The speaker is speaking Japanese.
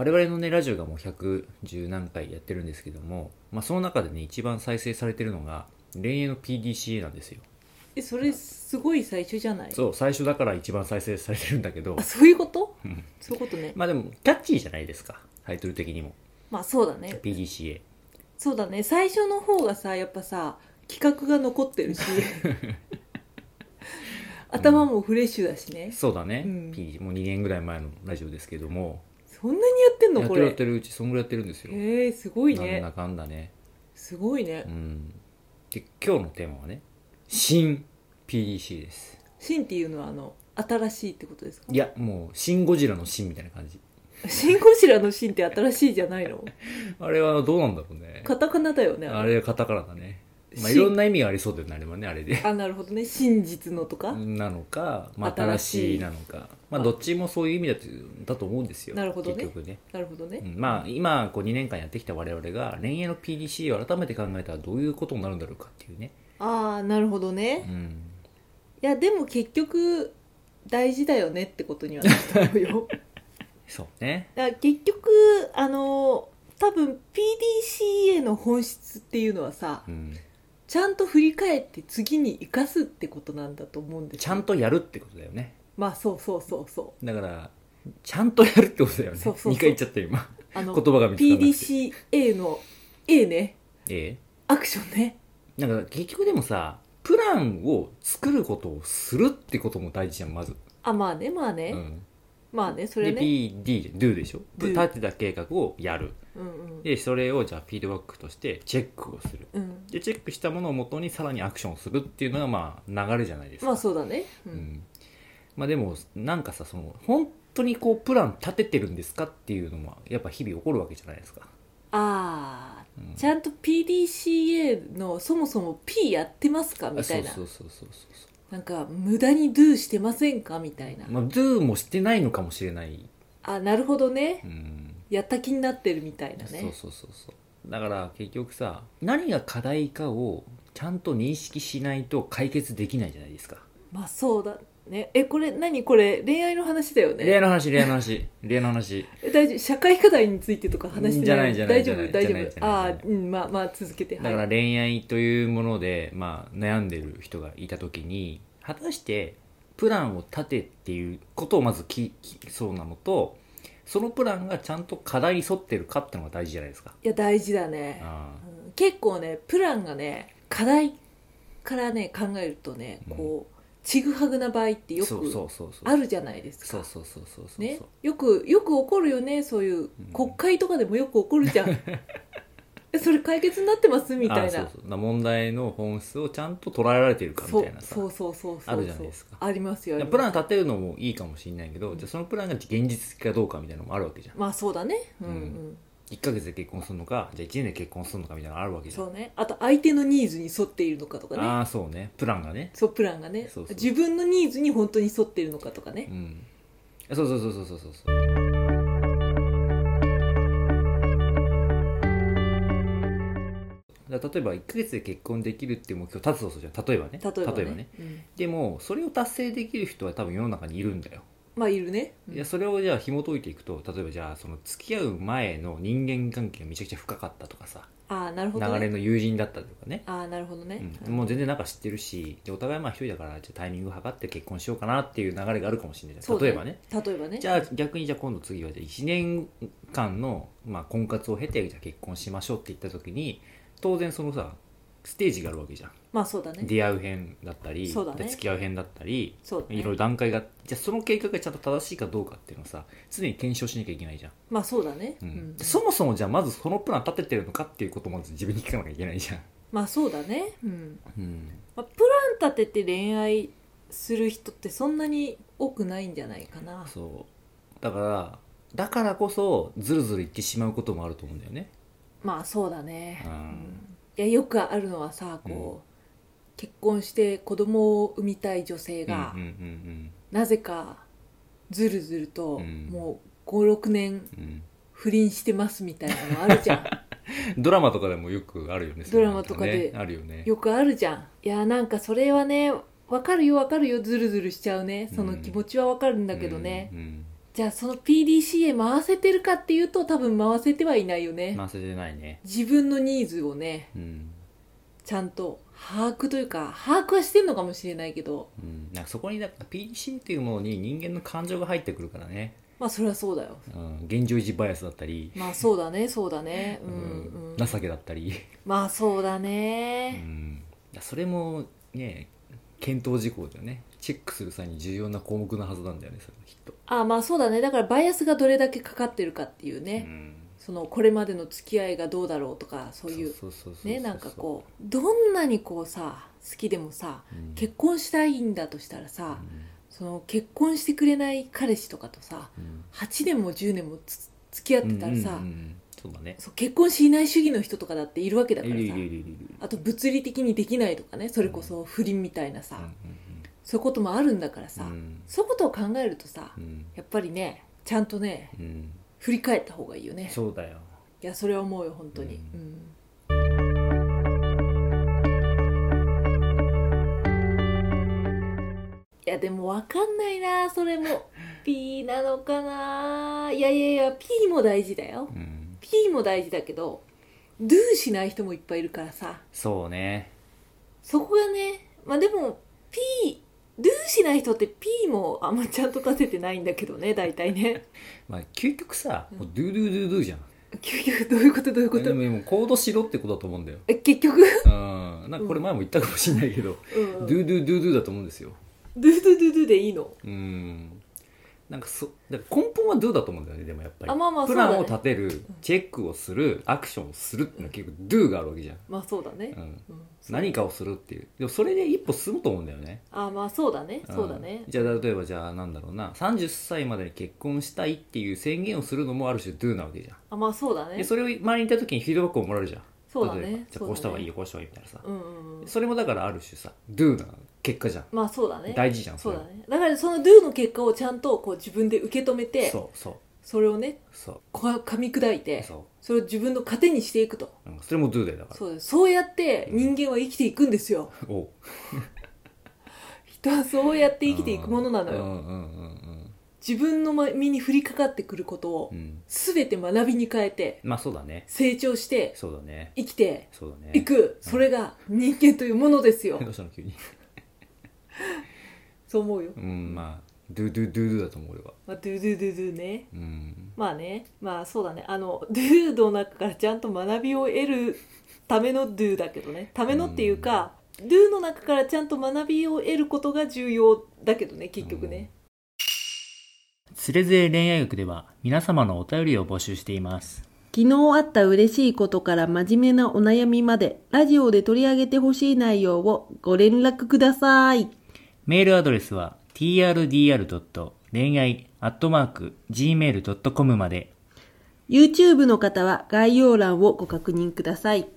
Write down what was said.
我々のねラジオがもう110何回やってるんですけども、まあ、その中でね一番再生されてるのが恋愛の PDCA なんですよ。えそれすごい最初じゃない？そう最初だから一番再生されてるんだけど。あそういうこと？うん。そういうことね。まあでもキャッチーじゃないですかタイトル的にも。まあそうだね。PDCA そうだね。最初の方がさやっぱさ企画が残ってるし。頭もフレッシュだしね、そうだね、うん。PD もう2年ぐらい前のラジオですけどもそんなにやってんの？これ。やってるやってるうちそんぐらいやってるんですよ、えー、すごいなんだねかんだね。すごいね。うん。で今日のテーマはね新 PDC です。シンっていうのはあの新しいってことですか？いやもうシン・ゴジラのシンみたいな感じ。シン・ゴジラの シンって新しいじゃないの？あれはどうなんだろうね。カタカナだよねあれはカタカナだねまあいろんな意味がありそうだよねあれはねあれで。あなるほどね。真実のとか、なのか、まあ、新新しいなのか。まあどっちもそういう意味だとだと思うんですよなるほどね。結局ね。なるほどね、うんまあ今こう2年間やってきた我々が恋愛の PDC を改めて考えたらどういうことになるんだろうかっていうね、ああなるほどね、いうん、やでも結局大事だよねってことにはなったのよ。そうね。だ結局あの多分 PDCA の本質っていうのはさうんちゃんと振り返って次に生かすってことなんだと思うんですよ。ちゃんとやるってことだよね。まあそうそうそうそう。だからちゃんとやるってことだよね。そうそうそう。2回言っちゃったよ今。あの言葉が見つからなくて。PDCA の A ね。えアクションね。えなんか結局でもさプランを作ることをするってことも大事じゃんまず、あまあねまあね、うん、まあねそれでね PD do でしょ？do 立てた計画をやる。うんうん。でそれをじゃあフィードバックとしてチェックをする。うん。でチェックしたものをもとにさらにアクションをするっていうのがまあ流れじゃないですか。まあそうだね。う、うん。んまあでもなんかさその本当にこうプラン立ててるんですかっていうのもやっぱ日々起こるわけじゃないですか、ああうん。ちゃんと PDCA のそもそも P やってますか？みたいな。そうそうそうそうそうなんか無駄に Do してませんか？みたいな、まあ do もしてないのかもしれない、あなるほどね。うん。やった気になってるみたいなね。そうそうそうそう。だから結局さ何が課題かをちゃんと認識しないと解決できないじゃないですか。まあそうだね。えこれ何これ恋愛の話だよね。恋愛の話恋愛の話。恋愛の話。え大丈夫？社会課題についてとか話してじゃないじゃない大丈じゃない。夫？大丈夫？じゃないじゃないああうんまあまあ続けて。だからはい、恋愛というもので、まあ、悩んでる人がいた時に果たしてプランを立てっていうことをまず聞きそうなのとそのプランがちゃんと課題に沿ってるかっていうのが大事じゃないですか。いや大事だね、あうん。結構ねプランがね課題からね考えるとねこうちぐはぐな場合ってよそうそくうそうそう。あるじゃないですか。そうそうそうそうそう。ね、よくよく起こるよね。そういう国会とかでもよく起こるじゃん、えそれ解決になってます？みたいな。あそうそう。な問題の本質をちゃんと捉えられているかみそうたいなさ。そうそうそうそうあるじゃないですか。ありますよプラン立てるのもいいかもしれないけど、じゃあそのプランが現実的かどうかみたいなのもあるわけじゃん。まあそうだね。うんうん、うん1ヶ月で結婚するのかじゃあ1年で結婚するのかみたいなのあるわけじゃん。そうね。あと相手のニーズに沿っているのかとかね。ああそうね。プランがね。そうプランがね。そうそう。自分のニーズに本当に沿っているのかとかね、うん。そうそうそうそうそうそう。そうだから例えば1ヶ月で結婚できるっていう目標立つとするじゃん。例えばね。例えばね。うんでもそれを達成できる人は多分世の中にいるんだよ、まあいるね、うんいやそれをじゃあ紐解いていくと例えばじゃあその付き合う前の人間関係がめちゃくちゃ深かったとかさ、ああなるほど、ね、流れの友人だったとかね。ああなるほどね、うん、もう全然なんか知ってるしでお互いまあ一人だからじゃあタイミング測って結婚しようかなっていう流れがあるかもしれない。じゃん例えばね。例えばね。じゃあ逆にじゃあ今度次はじゃあ1年間の、まあ、婚活を経てじゃあ結婚しましょうって言った時に当然そのさステージがあるわけじゃん。まあそうだね。出会う編だったりそうだね。で付き合う編だったりそうだね。いろいろ段階がじゃあその計画がちゃんと正しいかどうかっていうのをさ常に検証しなきゃいけないじゃん、まあそうだね、ううん。んそもそもじゃあまずそのプラン立ててるのかっていうことをまず自分に聞かなきゃいけないじゃん、まあそうだね。うん、うん、まあ、プラン立てて恋愛する人ってそんなに多くないんじゃないかな。そう。だからだからこそずるずるいってしまうこともあると思うんだよね。まあそうだね、うんいやよくあるのはさこう、結婚して子供を産みたい女性が、うんうんなぜかずるずると、うん。もう56年うんうん。不倫してますみたいなのあるじゃん。ドラマとかでもよくあるよねドラマとかでそういうのね。あるよね。よくあるじゃん。いやなんかそれはねわかるよわかるよずるずるしちゃうね。その気持ちはわかるんだけどね、うんうんじゃあその PDCA 回せてるかっていうと多分回せてはいないよね、回せてないね。自分のニーズをね。うん、ちゃんと把握というか把握はしてんのかもしれないけど。うん、なんかそこにだから PDC っていうものに人間の感情が入ってくるからね、まあそれはそうだよ。うん、現状維持バイアスだったり、まあそうだね。そうだね。うんうん。うん。情けだったり、まあそうだうねん、それもね検討事項だよね。チェックする際に重要な項目のはずなんだよねそれはきっと、あまあそうだね。だからバイアスがどれだけかかってるかっていうね、うん、そのこれまでの付き合いがどうだろうとかそういう。ねなんかこうどんなにこうさ好きでもさうん。結婚したいんだとしたらさ、その結婚してくれない彼氏とかとさうん。8年も10年もつ付き合ってたらさ、うんうんうんうん。そうだね。そう結婚しない主義の人とかだっているわけだからさ。あと物理的にできないとかねそれこそ不倫みたいなさ、うんそういうこともあるんだからさ、うん。そういうことを考えるとさうん。やっぱりねちゃんとねうん。振り返った方がいいよね。そうだよ。いやそれは思うよ本当に、ううん。いやでも分かんないなそれも。P なのかな。いやいやいや P も大事だよ。うん。P も大事だけど Do しない人もいっぱいいるからさ。そうね。そこがねまあでも P Do しない人って P もあんまちゃんと立ててないんだけどね大体ね。まあ究極さもうドゥドゥドゥドゥじゃん。究極どういうことどういうこと？でももうコードしろってことだと思うんだよ。え結局？うん。なんかこれ前も言ったかもしれないけど、うん。ドゥドゥドゥドゥだと思うんですよ。ドゥドゥドゥドゥでいいの？うんなんかそだから根本はドゥだと思うんだよねでもやっぱり。あまあまあプランを立てる、チェックをするアクションをするっていうのは結構ドゥがあるわけじゃん、まあそうだね。う、ん、うん。何かをするっていう。でもそれで一歩進むと思うんだよね。あまあそうだね。ん。そうだね。じゃあ例えばじゃあなんだろうな。30歳までに結婚したいっていう宣言をするのもある種 do なわけじゃん。あまあそうだね。でそれを周りにいた時にフィードバックをもらえるじゃん。そうだ例えばねじゃあこうした方がいいよこうした方がいいみたいなさ、うんうんうん。それもだからある種さ do な結果じゃん。まあそうだね。大事じゃんそうだれね。だからその Do の結果をちゃんとこう自分で受け止めてそうそう。それをねそう。こう噛み砕いてそそれを自分の糧にしていくと。う、うん、それも do だよだから。そうですそうやって人間は生きていくんですよ。おう。人はそうやって生きていくものなのよ。うんうんうん自分の身に降りかかってくることをうん。うん全て学びに変えてまあそうだね。成長してそうだね。生きてそうだね。いく。それが人間というものですよ。どうしたの急に そう思うよ。うんまあ do do do do だと思うよまあ、ドゥドゥドゥドゥね。うん。まあね。まあそうだね。あのドゥの中からちゃんと学びを得るためのドゥだけどね。ためのっていうか、ドゥの中からちゃんと学びを得ることが重要だけどね結局ね、つれづれ恋愛学では皆様のお便りを募集しています。昨日あった嬉しいことから真面目なお悩みまでラジオで取り上げてほしい内容をご連絡くださいメールアドレスは trdr. 恋愛アットマーク .gmail.com まで YouTube の方は概要欄をご確認ください